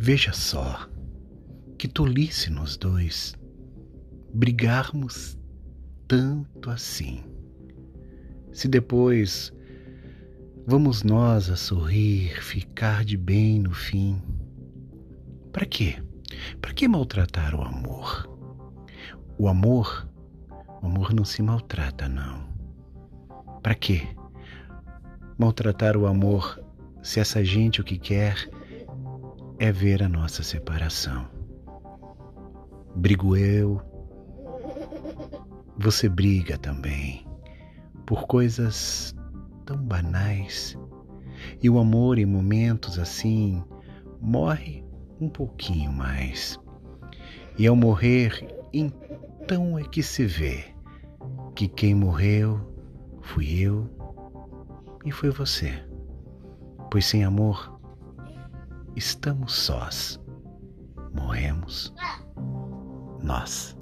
Veja só, que tolice nós dois brigarmos tanto assim. Se depois vamos nós a sorrir, ficar de bem no fim. Para quê? Para que maltratar o amor? O amor, o amor não se maltrata, não. Para quê? Maltratar o amor se essa gente o que quer é ver a nossa separação. Brigo eu, você briga também por coisas tão banais. E o amor em momentos assim morre um pouquinho mais. E ao morrer, então é que se vê que quem morreu fui eu e foi você. Pois sem amor estamos sós. Morremos nós.